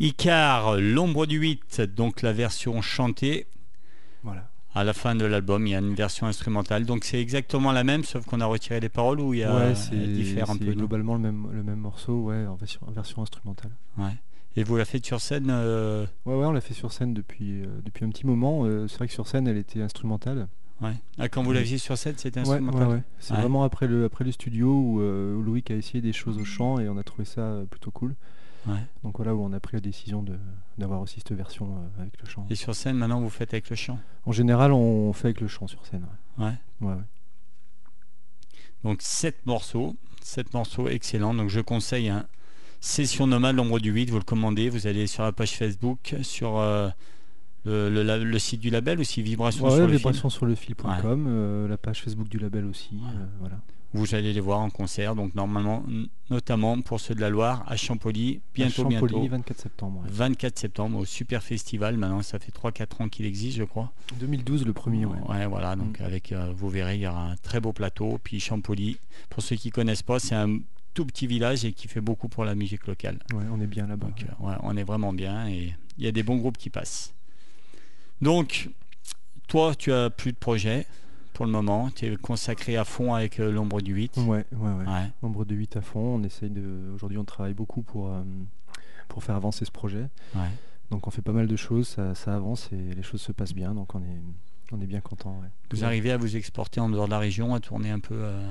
Icar, l'ombre du 8, donc la version chantée. Voilà. À la fin de l'album, il y a une version instrumentale. Donc c'est exactement la même, sauf qu'on a retiré les paroles ou il y a ouais, c'est diffère un peu. globalement le même, le même morceau, ouais, en version, en version instrumentale. Ouais. Et vous la faites sur scène euh, Ouais, ouais, on l'a fait sur scène depuis, euh, depuis un petit moment. Euh, c'est vrai que sur scène, elle était instrumentale. ouais. Ah, quand vous l'aviez sur scène, c'était instrumental? ouais, ouais. C'est Ouais. vraiment après le, après le studio où, Loïc a essayé des choses au chant et on a trouvé ça plutôt cool. Ouais. Donc voilà où on a pris la décision de- d'avoir aussi cette version euh, avec le chant. Et sur scène, maintenant, vous faites avec le chant? En général, on fait avec le chant sur scène. Ouais. Ouais. Donc 7 morceaux, 7 morceaux excellents. Donc je conseille un Session Nomade, l'ombre du 8, vous le commandez, vous allez sur la page Facebook, sur euh, le, le la- le site du label aussi, Vibration sur le vibration sur le fil.com, euh, la page Facebook du label aussi. Euh, voilà. Vous allez les voir en concert, donc normalement, notamment pour ceux de la Loire, à Champolly, bientôt, À Champolly, bientôt. 24 septembre. ouais. 24 septembre au Super Festival, maintenant ça fait 3-4 ans qu'il existe je crois. 2012 le premier, ouais. voilà, donc avec, euh, vous verrez, il y aura un très beau plateau. Puis Champolly, pour ceux qui connaissent pas, c'est un tout petit village et qui fait beaucoup pour la musique locale. Ouais, on est bien là-bas. Donc euh, ouais, on est vraiment bien et il y a des bons groupes qui passent. Donc, toi, tu as plus de projets pour le moment. Tu es consacré à fond avec euh, l'ombre du 8. ouais, ouais, ouais. Ouais, Nombre de 8 à fond. On essaye de. Aujourd'hui, on travaille beaucoup pour, euh, pour faire avancer ce projet. ouais. Donc, on fait pas mal de choses, ça, ça avance et les choses se passent bien. Donc, on est, on est bien content. Ouais. Vous arrivez à vous exporter en dehors de la région, à tourner un peu. euh,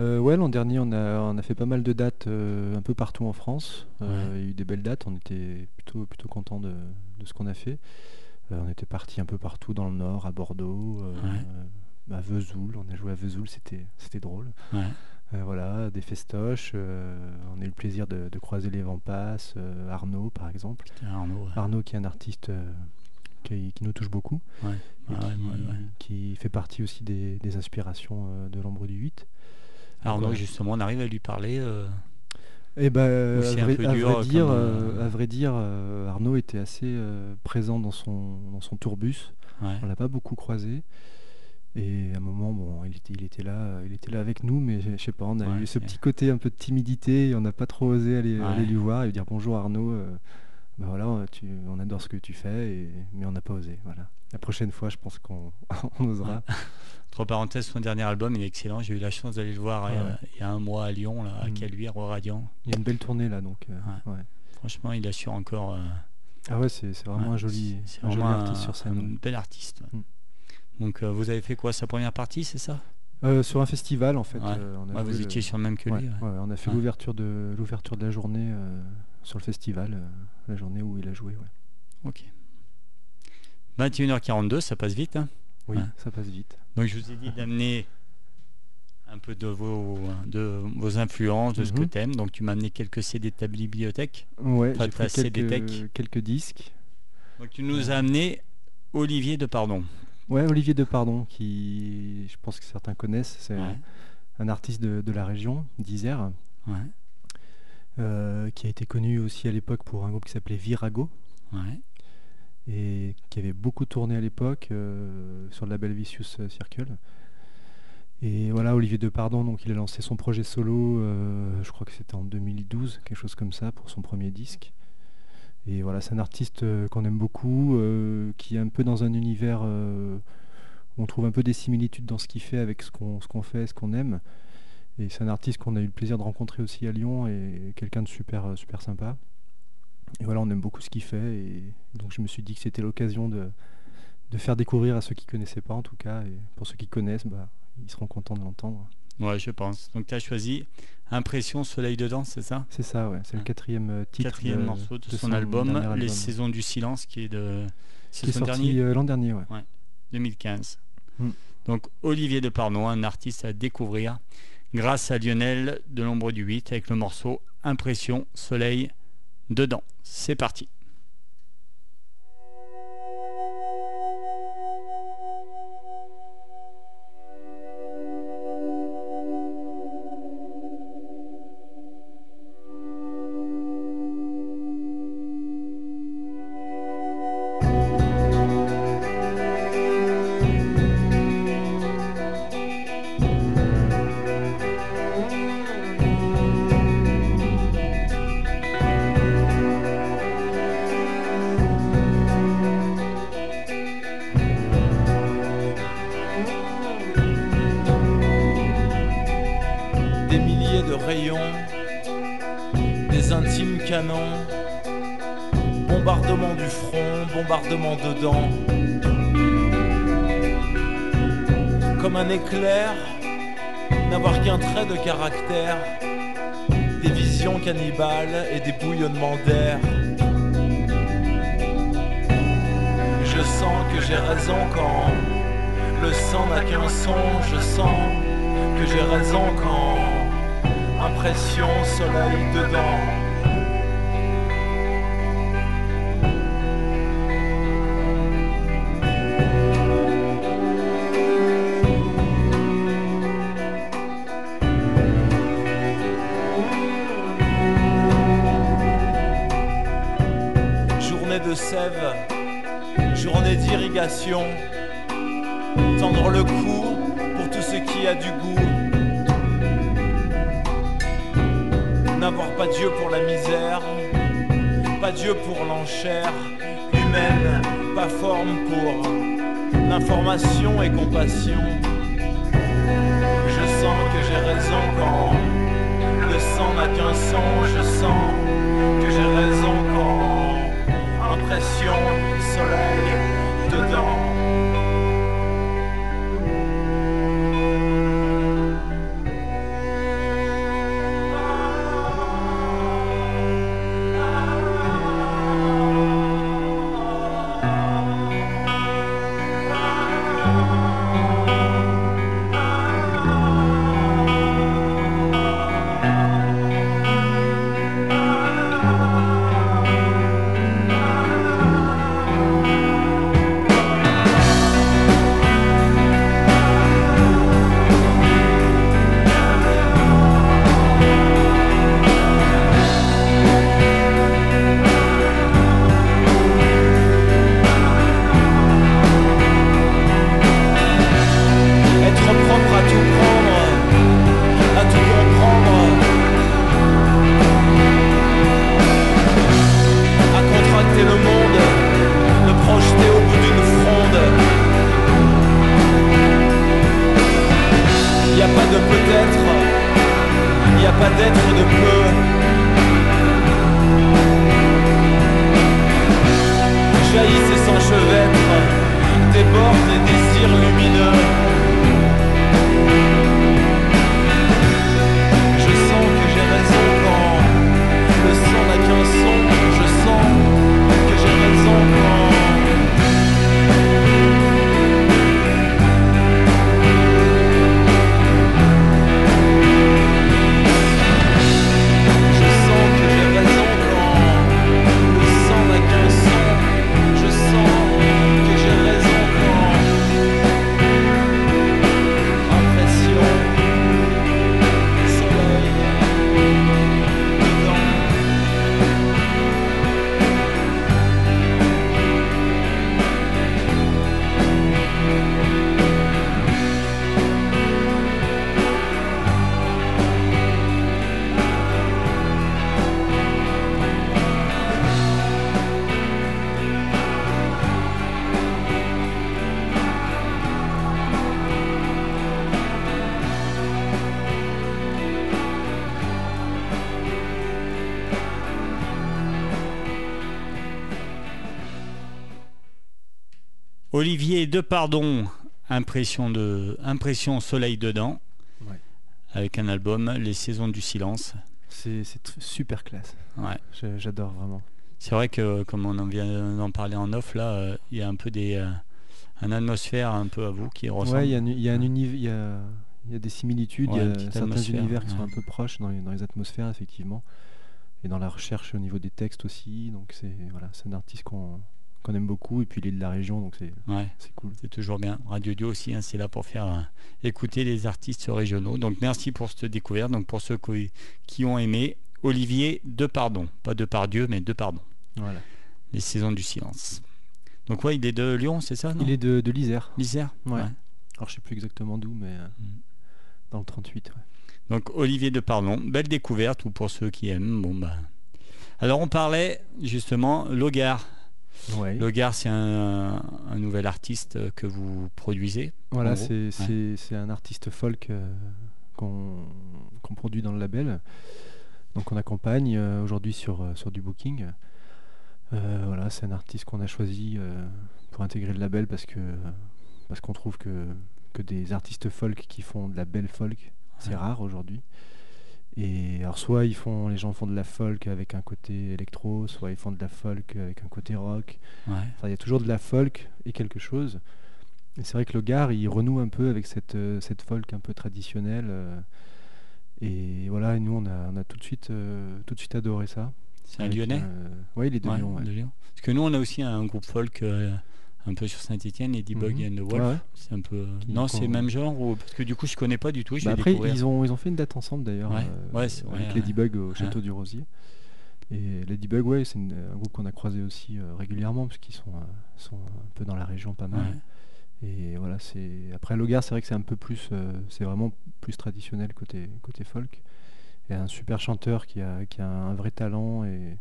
Euh, ouais, l'an dernier, on a, on a fait pas mal de dates euh, un peu partout en France. Euh, Il y a eu des belles dates. On était plutôt, plutôt content de, de ce qu'on a fait. On était parti un peu partout dans le nord, à Bordeaux, Ouais. À Vesoul. On a joué à Vesoul, c'était, c'était drôle. ouais. Euh, voilà, des festoches. euh, on a eu le plaisir de, de croiser les Vampas, euh, Arnaud par exemple. Arnaud, ouais. Arnaud qui est un artiste euh, qui, qui nous touche beaucoup. Ouais. et Ouais, qui, fait partie aussi des, des inspirations de l'ombre du 8. Arnaud, justement, on arrive à lui parler. Et ben, à vrai, à dire, euh, à vrai dire, euh, Arnaud était assez euh, présent dans son, dans son tourbus. ouais. On l'a pas beaucoup croisé. Et à un moment, bon, il était, il était là, il était là avec nous, mais je sais pas, on a Ouais, eu ce et- petit côté un peu de timidité et on n'a pas trop osé aller, Ouais. aller lui voir et lui dire bonjour Arnaud. euh, ben voilà, tu, on adore ce que tu fais, et, mais on n'a pas osé. Voilà. La prochaine fois, je pense qu'on on osera. Entre parenthèses, son dernier album, il est excellent. J'ai eu la chance d'aller le voir Ouais, euh, ouais. il y a un mois à Lyon, là, à Mm. Caluire, au Radiant. Il y a une belle tournée là, donc. euh, ouais. Franchement, il assure encore. euh, Ah ouais, c'est vraiment ouais, un joli, c'est un joli artiste un- sur scène. Un bel artiste. ouais. Donc, euh, vous avez fait quoi Sa première partie, c'est ça? Euh, sur un festival en fait. Ouais. euh, on a Ouais, Vous le- étiez sur le même que Ouais, lui. on a fait l'ouverture de l'ouverture de la journée euh, sur le festival, la journée où il a joué. ouais. Ok. 21h42, ça passe vite. hein? Oui, ça passe vite. Donc, je vous ai dit d'amener un peu de vos, de vos influences, de ce que Mhm. tu aimes. Donc, tu m'as amené quelques CD de ta bibliothèque. Ouais, j'ai pris quelques, quelques disques. Donc, tu nous as amené Olivier de Pardon. Ouais, Olivier Depardon, qui je pense que certains connaissent, c'est Ouais. un, artiste de, de la région, d'Isère, Ouais. euh, qui a été connu aussi à l'époque pour un groupe qui s'appelait Virago, Ouais. et qui avait beaucoup tourné à l'époque euh, sur le label Vicious Circle. Et voilà, Olivier Depardon, donc il a lancé son projet solo, euh, je crois que c'était en 2012, quelque chose comme ça, pour son premier disque. Voilà, c'est un artiste euh, qu'on aime beaucoup, euh, qui est un peu dans un univers euh, où on trouve un peu des similitudes dans ce qu'il fait avec ce qu'on qu'on fait, ce qu'on aime. Et c'est un artiste qu'on a eu le plaisir de rencontrer aussi à Lyon et quelqu'un de super, super sympa. Et voilà, on aime beaucoup ce qu'il fait. Et donc je me suis dit que c'était l'occasion de, faire découvrir à ceux qui connaissaient pas en tout cas. Et pour ceux qui connaissent, bah, ils seront contents de l'entendre. Ouais, je pense. Donc, tu as choisi Impression Soleil dedans, c'est ça? C'est ça, ouais. C'est le quatrième euh, titre. Quatrième de- morceau de, de son, son album, Les. Saisons du Silence, qui est de. qui est sorti dernier euh, l'an dernier, ouais. 2015. Mm. Donc Olivier de Pardon, un artiste à découvrir grâce à Lionel de l'ombre du 8 avec le morceau Impression Soleil dedans. C'est parti. Bombardement du front, bombardement dedans. Comme un éclair, n'avoir qu'un trait de caractère, des visions cannibales et des bouillonnements d'air. Je sens que j'ai raison quand le sang n'a qu'un son, je sens que j'ai raison quand impression soleil dedans. Sève, journée d'irrigation, tendre le cou pour tout ce qui a du goût. N'avoir pas Dieu pour la misère, pas Dieu pour l'enchère humaine, pas forme pour l'information et compassion. Je sens que j'ai raison quand le sang n'a qu'un son, je sens que j'ai raison quand impression, soleil dedans. Olivier Depardon, impression, de, impression soleil dedans, Ouais. avec un album Les Saisons du Silence. C'est super classe. Ouais. J'adore vraiment. C'est vrai que, comme on en vient d'en parler en off, là, euh, il y a un peu des, euh, un atmosphère un peu à vous qui ressemble. Ouais, il y a, un- il y a un univers, il y a, il y a des similitudes, Ouais, il y a certains univers qui sont un peu proches dans les, dans les atmosphères, effectivement, et dans la recherche au niveau des textes aussi. Donc c'est voilà, c'est un artiste qu'on qu'on aime beaucoup, et puis il est de la région, donc c'est Ouais. c'est cool. C'est toujours bien. Radio Dio aussi, hein, c'est là pour faire euh, écouter les artistes régionaux. Donc merci pour cette découverte. Donc pour ceux qui, ont aimé, Olivier Depardon. Pas Depardieu, mais Depardon. Voilà. Les saisons du silence. Donc ouais, il est de Lyon, c'est ça non Il est de, de l'Isère. l'Isère Ouais. Alors je sais plus exactement d'où, mais euh, Mm. dans le 38. ouais. Donc Olivier Depardon, belle découverte ou pour ceux qui aiment. Bon bah. Alors on parlait justement Logar. Ouais. Logar, c'est un, un nouvel artiste que vous produisez. Voilà, c'est un artiste folk euh, qu'on produit dans le label. Donc on accompagne euh, aujourd'hui sur, euh, sur du booking. Euh, voilà, c'est un artiste qu'on a choisi euh, pour intégrer le label parce que parce qu'on trouve que, que des artistes folk qui font de la belle folk, c'est Ouais. rare aujourd'hui. Et alors soit ils font, les gens font de la folk avec un côté électro, soit ils font de la folk avec un côté rock. Ouais. Enfin, il y a toujours de la folk et quelque chose. Et c'est vrai que le Gard, il renoue un peu avec cette, euh, cette folk un peu traditionnelle. euh, et voilà, et nous, on a, on a tout, de suite, euh, tout de suite adoré ça. C'est un Lyonnais ouais, il est de Ouais, Lyon. ouais. Parce que nous, on a aussi un groupe folk un peu sur Saint-Etienne, les Debug Mhm. and the Wolf. Ouais. C'est un peu. Qui- non, c'est le même genre ou... Parce que du coup, je connais pas du tout. Je Bah vais après, découvrir. ils ont, ils ont fait une date ensemble d'ailleurs, Ouais. euh, Ouais, avec ouais. Ladybug au Château du Rosier. Et Ladybug, ouais, c'est un groupe qu'on a croisé aussi euh, régulièrement, parce qu'ils sont, euh, sont un peu dans la région pas mal. Ouais. Et voilà, c'est après Logar, c'est vrai que c'est un peu plus, euh, c'est vraiment plus traditionnel côté côté folk. Et un super chanteur qui a qui a un vrai talent et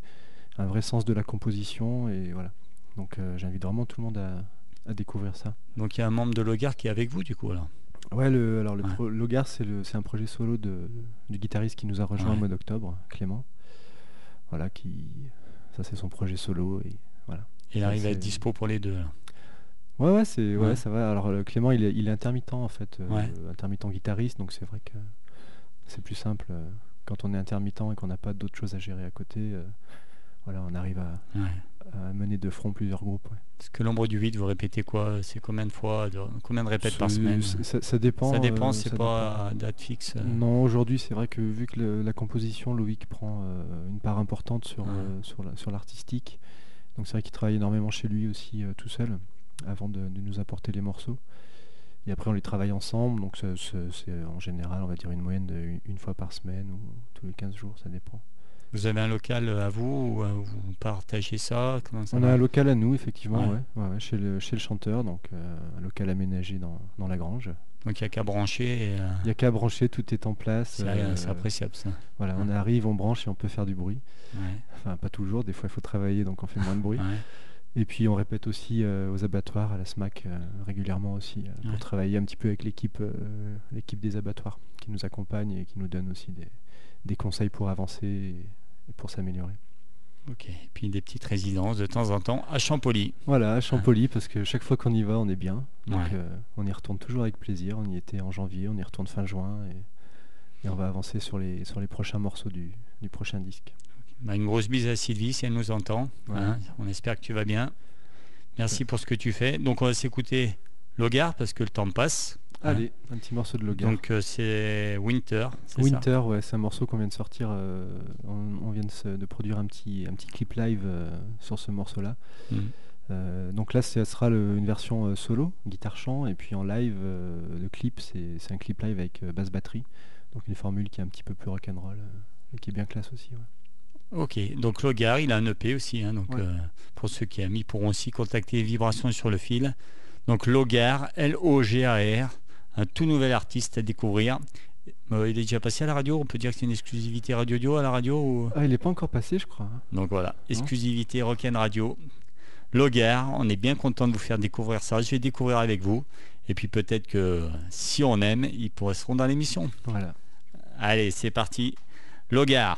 un vrai sens de la composition et voilà. Donc euh, j'invite vraiment tout le monde à, à découvrir ça. Donc il y a un membre de Logar qui est avec vous, du coup, alors? Ouais, le, alors le Ouais. pro- Logar, c'est le, c'est un projet solo de, du guitariste qui nous a rejoint Ouais. au mois d'octobre, Clément. Voilà, qui ça c'est son projet solo et voilà. Il arrive à être dispo pour les deux. là. Ouais, ouais, c'est, ouais, Ouais. ça va. Alors, euh, Clément, il est, il est intermittent, en fait. euh, intermittent guitariste, donc c'est vrai que c'est plus simple euh, quand on est intermittent et qu'on n'a pas d'autres choses à gérer à côté. euh, voilà, on arrive à. À mener de front plusieurs groupes. ouais. Parce que l'ombre du 8, vous répétez quoi? C'est combien de fois de- Combien de répètes par semaine? ça, ça dépend. Ça dépend, euh, c'est pas dépend. à date fixe. euh. Non, aujourd'hui, c'est vrai que vu que le- la composition, Loïc prend euh, une part importante sur, Ouais. euh, sur, la- sur l'artistique. Donc c'est vrai qu'il travaille énormément chez lui aussi euh, tout seul avant de, de nous apporter les morceaux. Et après, on les travaille ensemble. Donc c'est en général, on va dire une moyenne de une, une fois par semaine ou tous les 15 jours, ça dépend. Vous avez un local euh, à vous ou euh, vous partagez ça On a un local à nous, effectivement, Ouais. ouais. ouais, ouais, chez, le, chez le chanteur, donc euh, un local aménagé dans, dans la grange. Donc il n'y a qu'à brancher. euh, Il n'y a qu'à brancher, tout est en place. c'est euh, appréciable ça. voilà, on arrive, on branche et on peut faire du bruit. Enfin, pas toujours, des fois il faut travailler, donc on fait moins de bruit. Et puis on répète aussi euh, aux abattoirs, à la SMAC, euh, régulièrement aussi, euh, pour Ouais. travailler un petit peu avec l'équipe l'équipe des abattoirs, qui nous accompagne et qui nous donne aussi des, des conseils pour avancer et, et pour s'améliorer. Ok. Et puis des petites résidences de temps en temps à Champolly. Voilà, à Champolly, parce que chaque fois qu'on y va, on est bien. Donc Ouais. on y retourne toujours avec plaisir. On y était en janvier, on y retourne fin juin et, et on va avancer sur les, sur les prochains morceaux du, du prochain disque. Bah, une grosse bise à Sylvie si elle nous entend. Ouais. hein. On espère que tu vas bien. Merci pour ce que tu fais. Donc on va s'écouter Logar parce que le temps passe. hein. Allez, un petit morceau de Logan. Donc euh, c'est Winter. ça Winter, ouais, c'est un morceau qu'on vient de sortir. euh, on, on vient de, se- de produire un petit, un petit clip live euh, sur ce morceau-là. Euh, donc là, ce sera le- une version solo, guitare-chant, et puis en live, le clip, c'est un clip live avec euh, basse batterie. Donc une formule qui est un petit peu plus rock'n'roll et qui est bien classe aussi. ouais. Ok, donc Logar, il a un EP aussi. hein, donc Ouais. euh, pour ceux qui aiment, ils pourront aussi contacter Vibrations sur le fil. Donc Logar, L-O-G-A-R, un tout nouvel artiste à découvrir. Euh, il est déjà passé à la radio. On peut dire que c'est une exclusivité radio à la radio ou... Ah, il n'est pas encore passé, je crois. hein. Donc voilà, exclusivité Rock'n Radio. Logar, on est bien content de vous faire découvrir ça. Je vais découvrir avec vous. Et puis peut-être que si on aime, ils pourront dans l'émission. Voilà. Allez, c'est parti. Logar.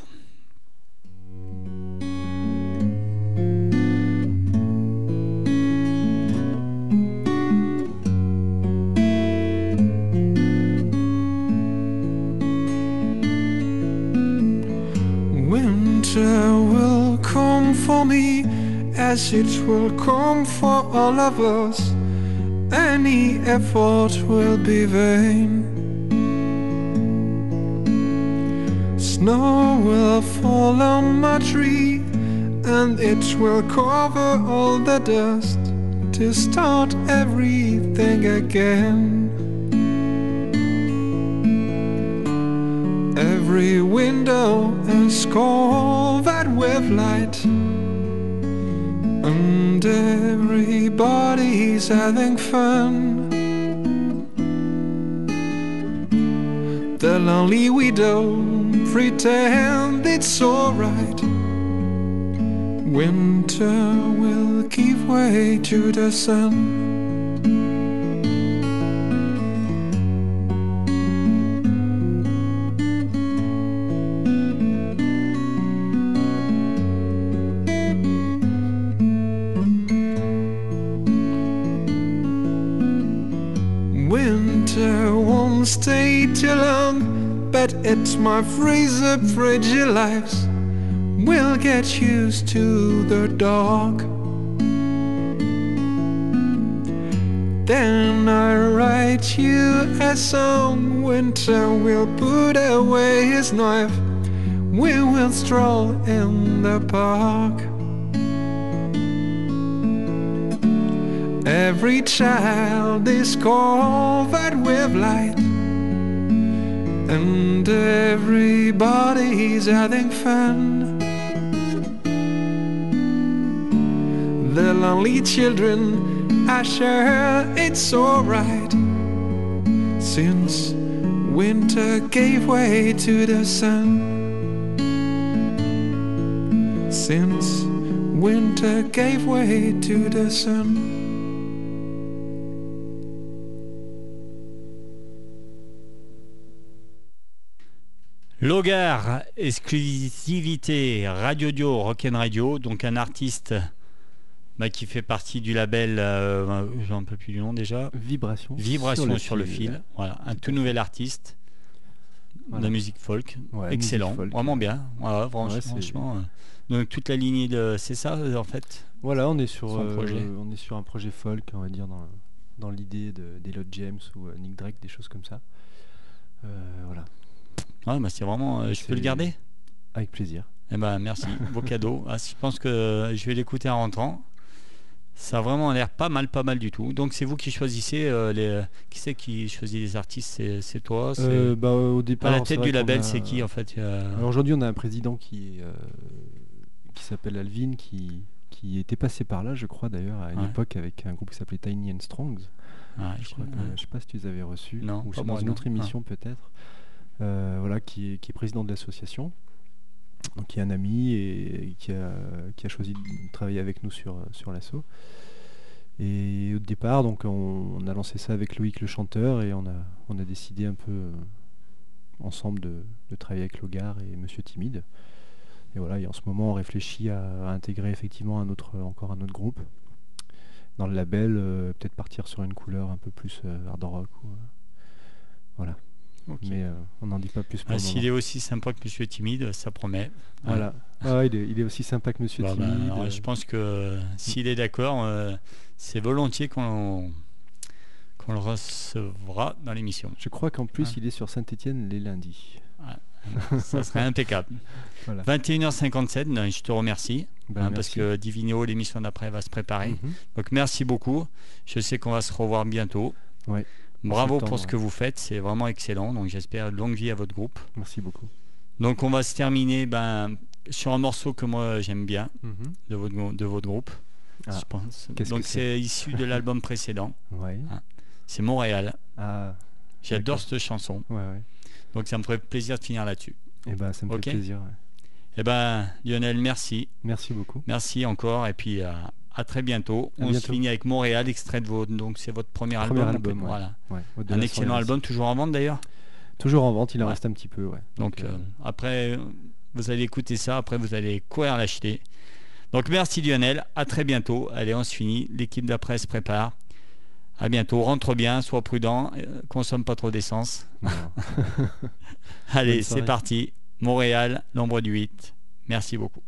Winter will come for me as it will come for all of us. Any effort will be vain. Snow will fall on my tree and it will cover all the dust to start everything again. Every window is covered with light, and everybody's having fun. The lonely widow pretend it's alright. Winter will give way to the sun. Winter won't stay till but it's my freezer fragile lives. We'll get used to the dark. Then I write you a song. Winter will put away his knife. We will stroll in the park. Every child is covered with light, and everybody's having fun. The lonely children I sure it's alright, since winter gave way to the sun. Since winter gave way to the sun. Logar, exclusivité Radio Dio, Rock'n Radio, donc un artiste bah, qui fait partie du label, euh, j'en peux plus du nom déjà, Vibration. Vibration sur le, fil. Voilà, un tout nouvel artiste Voilà. de musique folk, Ouais, excellent, musique folk. vraiment bien. Voilà, Ouais, franchement, euh, donc toute la lignée de, c'est ça euh, en fait? Voilà, on est sur, euh, projet. on est sur un projet folk, on va dire dans, dans l'idée de d'Elliot James ou Nick Drake, des choses comme ça. Voilà, Ouais, bah, c'est vraiment, euh, je peux le garder? avec plaisir. Eh ben merci, beau cadeau. Ah, je pense que je vais l'écouter en rentrant. Ça a vraiment l'air pas mal, pas mal du tout. Donc c'est vous qui choisissez euh, les. Qui c'est qui choisit les artistes? C'est toi? Euh, bah, au À départ, la tête du label, a- c'est qui en fait? Alors aujourd'hui, on a un président qui euh, qui s'appelle Alvin, qui qui était passé par là, je crois d'ailleurs, à une Ouais. époque avec un groupe qui s'appelait Tiny and Strongs. ouais, Je, ouais. je sais pas si tu les avais reçus Non, ou pas c'est moi, dans une non. autre émission peut-être. Euh, voilà, qui est, président de l'association, qui est un ami et qui a, choisi de travailler avec nous sur, sur l'assaut. Et au départ, donc on, a lancé ça avec Loïc le chanteur et on a, décidé un peu euh, ensemble de, travailler avec Logar et Monsieur Timide. Et voilà, en ce moment on réfléchit à, intégrer effectivement encore un autre groupe dans le label, euh, peut-être partir sur une couleur un peu plus hard rock. voilà. Mais euh, on n'en dit pas plus pour Ah, S'il est aussi sympa que Monsieur Timide, ça promet. Voilà. Ah, il, est, il est aussi sympa que Monsieur Bah, bah, Timide. alors, je pense que euh, s'il est d'accord, euh, c'est volontiers qu'on qu'on le recevra dans l'émission. je crois qu'en plus Ah. il est sur Saint-Etienne les lundis. ça serait impeccable. Voilà. 21h57, ben, je te remercie. Ben, hein, parce que Divino, l'émission d'après, va se préparer. Mhm. Donc merci beaucoup. Je sais qu'on va se revoir bientôt. Ouais. Bravo pour ce que vous faites, c'est vraiment excellent. Donc j'espère longue vie à votre groupe. Merci beaucoup. Donc on va se terminer ben, sur un morceau que moi j'aime bien Mhm. de votre, gou- de votre groupe. Ah. Je pense. Donc c'est issu de l'album précédent. Ouais. C'est Montréal. Ah, J'adore cette chanson. ouais, ouais. Donc ça me ferait plaisir de finir là-dessus. Et ben ça me fait plaisir. ouais. Eh ben Lionel, merci. Merci beaucoup. Merci encore et puis euh, à très bientôt. À On se finit avec Montréal, extrait de votre donc c'est votre premier, Premier album. ouais. Voilà. Ouais, Un de excellent album, toujours en vente d'ailleurs. Toujours en vente, il en reste un petit peu. Ouais. Donc euh, euh, après, vous allez écouter ça, après vous allez courir l'acheter. Donc merci Lionel, à très bientôt. Allez, on se finit. L'équipe d'après se prépare. À bientôt. Rentre bien, sois prudent, euh, consomme pas trop d'essence. Allez, c'est parti. Montréal, nombre du 8. Merci beaucoup.